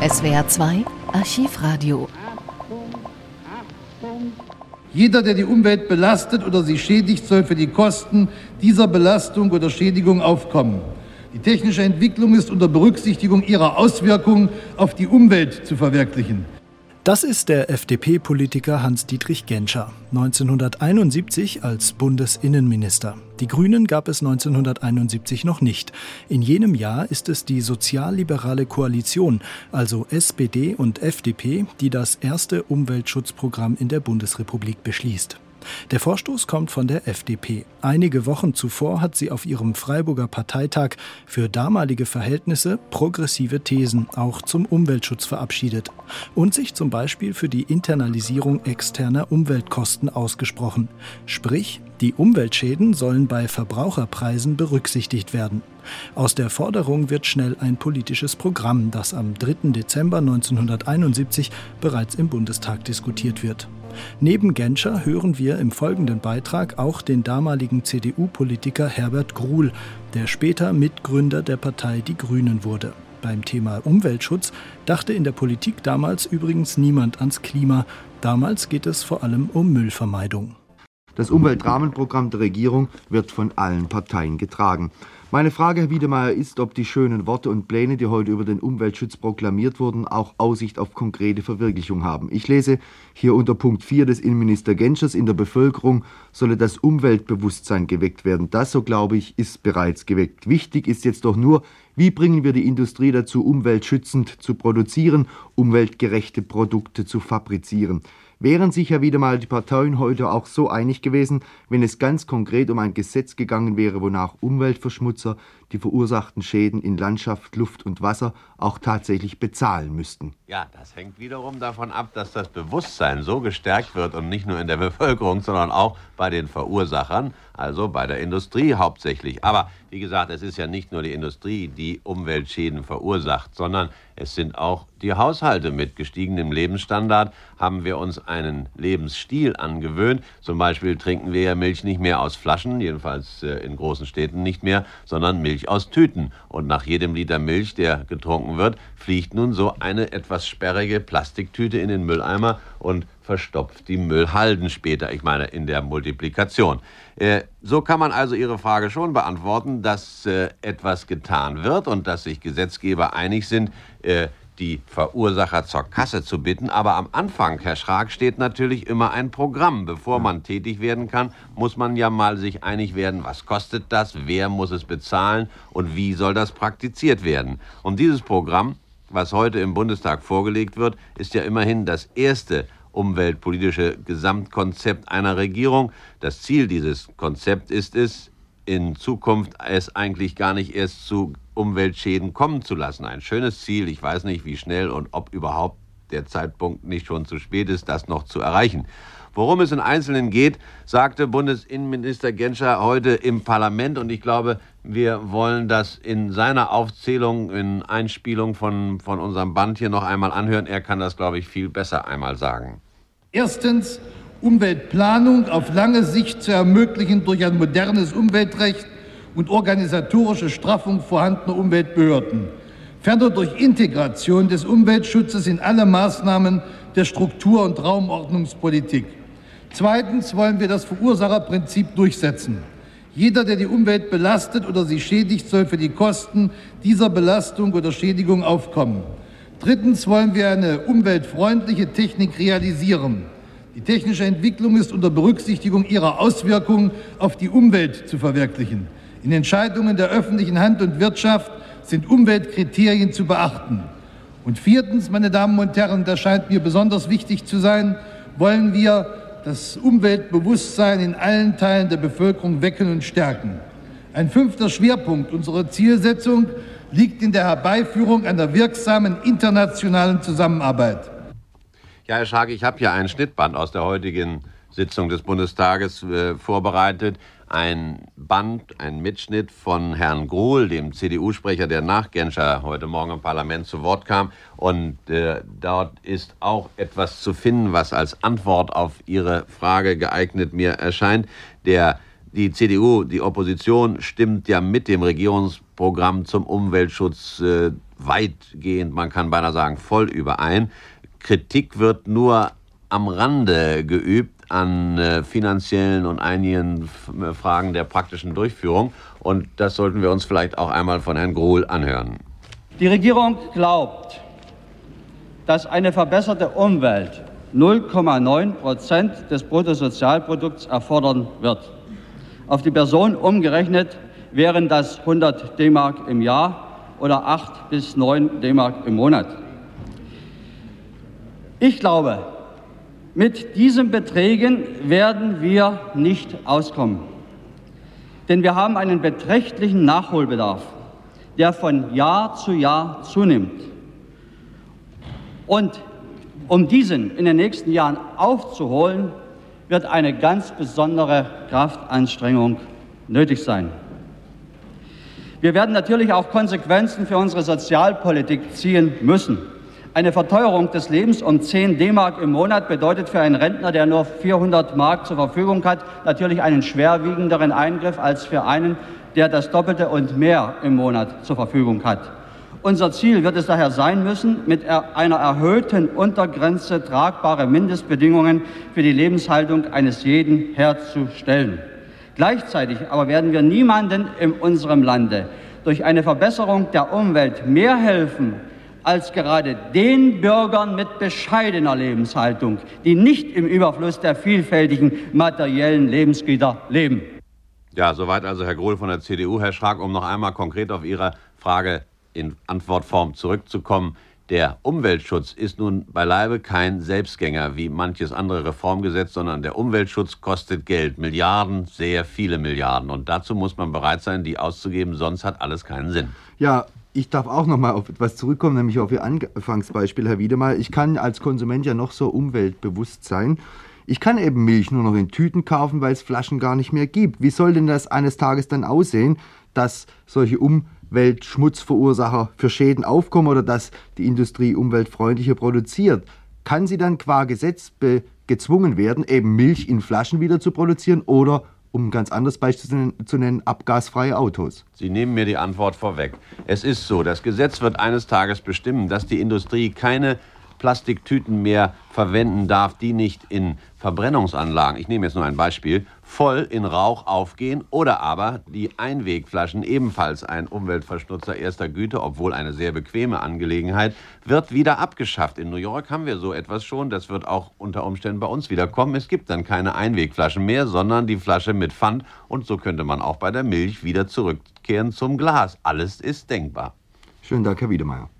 SWR 2 Archivradio. Jeder, der die Umwelt belastet oder sie schädigt, soll für die Kosten dieser Belastung oder Schädigung aufkommen. Die technische Entwicklung ist unter Berücksichtigung ihrer Auswirkungen auf die Umwelt zu verwirklichen. Das ist der FDP-Politiker Hans-Dietrich Genscher, 1971 als Bundesinnenminister. Die Grünen gab es 1971 noch nicht. In jenem Jahr ist es die sozialliberale Koalition, also SPD und FDP, die das erste Umweltschutzprogramm in der Bundesrepublik beschließt. Der Vorstoß kommt von der FDP. Einige Wochen zuvor hat sie auf ihrem Freiburger Parteitag für damalige Verhältnisse progressive Thesen auch zum Umweltschutz verabschiedet und sich zum Beispiel für die Internalisierung externer Umweltkosten ausgesprochen. Sprich, die Umweltschäden sollen bei Verbraucherpreisen berücksichtigt werden. Aus der Forderung wird schnell ein politisches Programm, das am 3. Dezember 1971 bereits im Bundestag diskutiert wird. Neben Genscher hören wir im folgenden Beitrag auch den damaligen CDU-Politiker Herbert Gruhl, der später Mitgründer der Partei Die Grünen wurde. Beim Thema Umweltschutz dachte in der Politik damals übrigens niemand ans Klima. Damals geht es vor allem um Müllvermeidung. Das Umweltrahmenprogramm der Regierung wird von allen Parteien getragen. Meine Frage, Herr Wiedemeyer, ist, ob die schönen Worte und Pläne, die heute über den Umweltschutz proklamiert wurden, auch Aussicht auf konkrete Verwirklichung haben. Ich lese hier unter Punkt 4 des Innenminister Genschers, in der Bevölkerung solle das Umweltbewusstsein geweckt werden. Das, so glaube ich, ist bereits geweckt. Wichtig ist jetzt doch nur, wie bringen wir die Industrie dazu, umweltschützend zu produzieren, umweltgerechte Produkte zu fabrizieren wären sich ja wieder mal die Parteien heute auch so einig gewesen, wenn es ganz konkret um ein Gesetz gegangen wäre, wonach Umweltverschmutzer die verursachten Schäden in Landschaft, Luft und Wasser auch tatsächlich bezahlen müssten. Ja, das hängt wiederum davon ab, dass das Bewusstsein so gestärkt wird und nicht nur in der Bevölkerung, sondern auch bei den Verursachern, also bei der Industrie hauptsächlich. Aber wie gesagt, es ist ja nicht nur die Industrie, die Umweltschäden verursacht, sondern es sind auch die Haushalte. Mit gestiegenem Lebensstandard haben wir uns einen Lebensstil angewöhnt. Zum Beispiel trinken wir ja Milch nicht mehr aus Flaschen, jedenfalls äh, in großen Städten nicht mehr, sondern Milch aus Tüten. Und nach jedem Liter Milch, der getrunken wird, fliegt nun so eine etwas sperrige Plastiktüte in den Mülleimer und verstopft die Müllhalden später, ich meine in der Multiplikation. Äh, so kann man also Ihre Frage schon beantworten, dass äh, etwas getan wird und dass sich Gesetzgeber einig sind, äh, die Verursacher zur Kasse zu bitten. Aber am Anfang, Herr Schrag, steht natürlich immer ein Programm. Bevor man tätig werden kann, muss man ja mal sich einig werden, was kostet das, wer muss es bezahlen und wie soll das praktiziert werden. Und dieses Programm, was heute im Bundestag vorgelegt wird, ist ja immerhin das erste umweltpolitische Gesamtkonzept einer Regierung. Das Ziel dieses Konzepts ist es, in Zukunft es eigentlich gar nicht erst zu Umweltschäden kommen zu lassen. Ein schönes Ziel. Ich weiß nicht, wie schnell und ob überhaupt der Zeitpunkt nicht schon zu spät ist, das noch zu erreichen. Worum es in Einzelnen geht, sagte Bundesinnenminister Genscher heute im Parlament. Und ich glaube, wir wollen das in seiner Aufzählung, in Einspielung von, von unserem Band hier noch einmal anhören. Er kann das, glaube ich, viel besser einmal sagen. Erstens, Umweltplanung auf lange Sicht zu ermöglichen durch ein modernes Umweltrecht und organisatorische Straffung vorhandener Umweltbehörden. Ferner durch Integration des Umweltschutzes in alle Maßnahmen der Struktur- und Raumordnungspolitik. Zweitens wollen wir das Verursacherprinzip durchsetzen. Jeder, der die Umwelt belastet oder sie schädigt, soll für die Kosten dieser Belastung oder Schädigung aufkommen. Drittens wollen wir eine umweltfreundliche Technik realisieren. Die technische Entwicklung ist unter Berücksichtigung ihrer Auswirkungen auf die Umwelt zu verwirklichen. In Entscheidungen der öffentlichen Hand und Wirtschaft sind Umweltkriterien zu beachten. Und viertens, meine Damen und Herren, das scheint mir besonders wichtig zu sein, wollen wir das Umweltbewusstsein in allen Teilen der Bevölkerung wecken und stärken. Ein fünfter Schwerpunkt unserer Zielsetzung liegt in der Herbeiführung einer wirksamen internationalen Zusammenarbeit. Ja, Herr Schark, ich habe hier ein Schnittband aus der heutigen Sitzung des Bundestages äh, vorbereitet. Ein Band, ein Mitschnitt von Herrn Gruhl, dem CDU-Sprecher, der nach Genscher heute Morgen im Parlament zu Wort kam. Und äh, dort ist auch etwas zu finden, was als Antwort auf Ihre Frage geeignet mir erscheint. Der die CDU, die Opposition, stimmt ja mit dem Regierungsprogramm zum Umweltschutz äh, weitgehend, man kann beinahe sagen, voll überein. Kritik wird nur am Rande geübt an äh, finanziellen und einigen F Fragen der praktischen Durchführung. Und das sollten wir uns vielleicht auch einmal von Herrn Grohl anhören. Die Regierung glaubt, dass eine verbesserte Umwelt 0,9 Prozent des Bruttosozialprodukts erfordern wird. Auf die Person umgerechnet wären das 100 D-Mark im Jahr oder 8 bis 9 D-Mark im Monat. Ich glaube, mit diesen Beträgen werden wir nicht auskommen, denn wir haben einen beträchtlichen Nachholbedarf, der von Jahr zu Jahr zunimmt. Und um diesen in den nächsten Jahren aufzuholen, wird eine ganz besondere Kraftanstrengung nötig sein. Wir werden natürlich auch Konsequenzen für unsere Sozialpolitik ziehen müssen. Eine Verteuerung des Lebens um 10 D-Mark im Monat bedeutet für einen Rentner, der nur 400 Mark zur Verfügung hat, natürlich einen schwerwiegenderen Eingriff als für einen, der das Doppelte und mehr im Monat zur Verfügung hat. Unser Ziel wird es daher sein müssen, mit einer erhöhten Untergrenze tragbare Mindestbedingungen für die Lebenshaltung eines jeden herzustellen. Gleichzeitig aber werden wir niemanden in unserem Lande durch eine Verbesserung der Umwelt mehr helfen, als gerade den Bürgern mit bescheidener Lebenshaltung, die nicht im Überfluss der vielfältigen materiellen Lebensgüter leben. Ja, soweit also Herr Grohl von der CDU. Herr Schrag, um noch einmal konkret auf Ihre Frage in Antwortform zurückzukommen. Der Umweltschutz ist nun beileibe kein Selbstgänger wie manches andere Reformgesetz, sondern der Umweltschutz kostet Geld, Milliarden, sehr viele Milliarden. Und dazu muss man bereit sein, die auszugeben, sonst hat alles keinen Sinn. Ja, ich darf auch noch mal auf etwas zurückkommen, nämlich auf Ihr Anfangsbeispiel, Herr Wiedemal. Ich kann als Konsument ja noch so umweltbewusst sein. Ich kann eben Milch nur noch in Tüten kaufen, weil es Flaschen gar nicht mehr gibt. Wie soll denn das eines Tages dann aussehen, dass solche Umwelt Umweltschmutzverursacher für Schäden aufkommen oder dass die Industrie umweltfreundlicher produziert, kann sie dann qua Gesetz gezwungen werden, eben Milch in Flaschen wieder zu produzieren oder um ein ganz anderes Beispiel zu nennen, abgasfreie Autos. Sie nehmen mir die Antwort vorweg. Es ist so, das Gesetz wird eines Tages bestimmen, dass die Industrie keine Plastiktüten mehr verwenden darf, die nicht in Verbrennungsanlagen, ich nehme jetzt nur ein Beispiel, voll in Rauch aufgehen oder aber die Einwegflaschen, ebenfalls ein Umweltverschnutzer erster Güte, obwohl eine sehr bequeme Angelegenheit, wird wieder abgeschafft. In New York haben wir so etwas schon, das wird auch unter Umständen bei uns wieder kommen. Es gibt dann keine Einwegflaschen mehr, sondern die Flasche mit Pfand und so könnte man auch bei der Milch wieder zurückkehren zum Glas. Alles ist denkbar. Schönen Dank, Herr Wiedemeyer.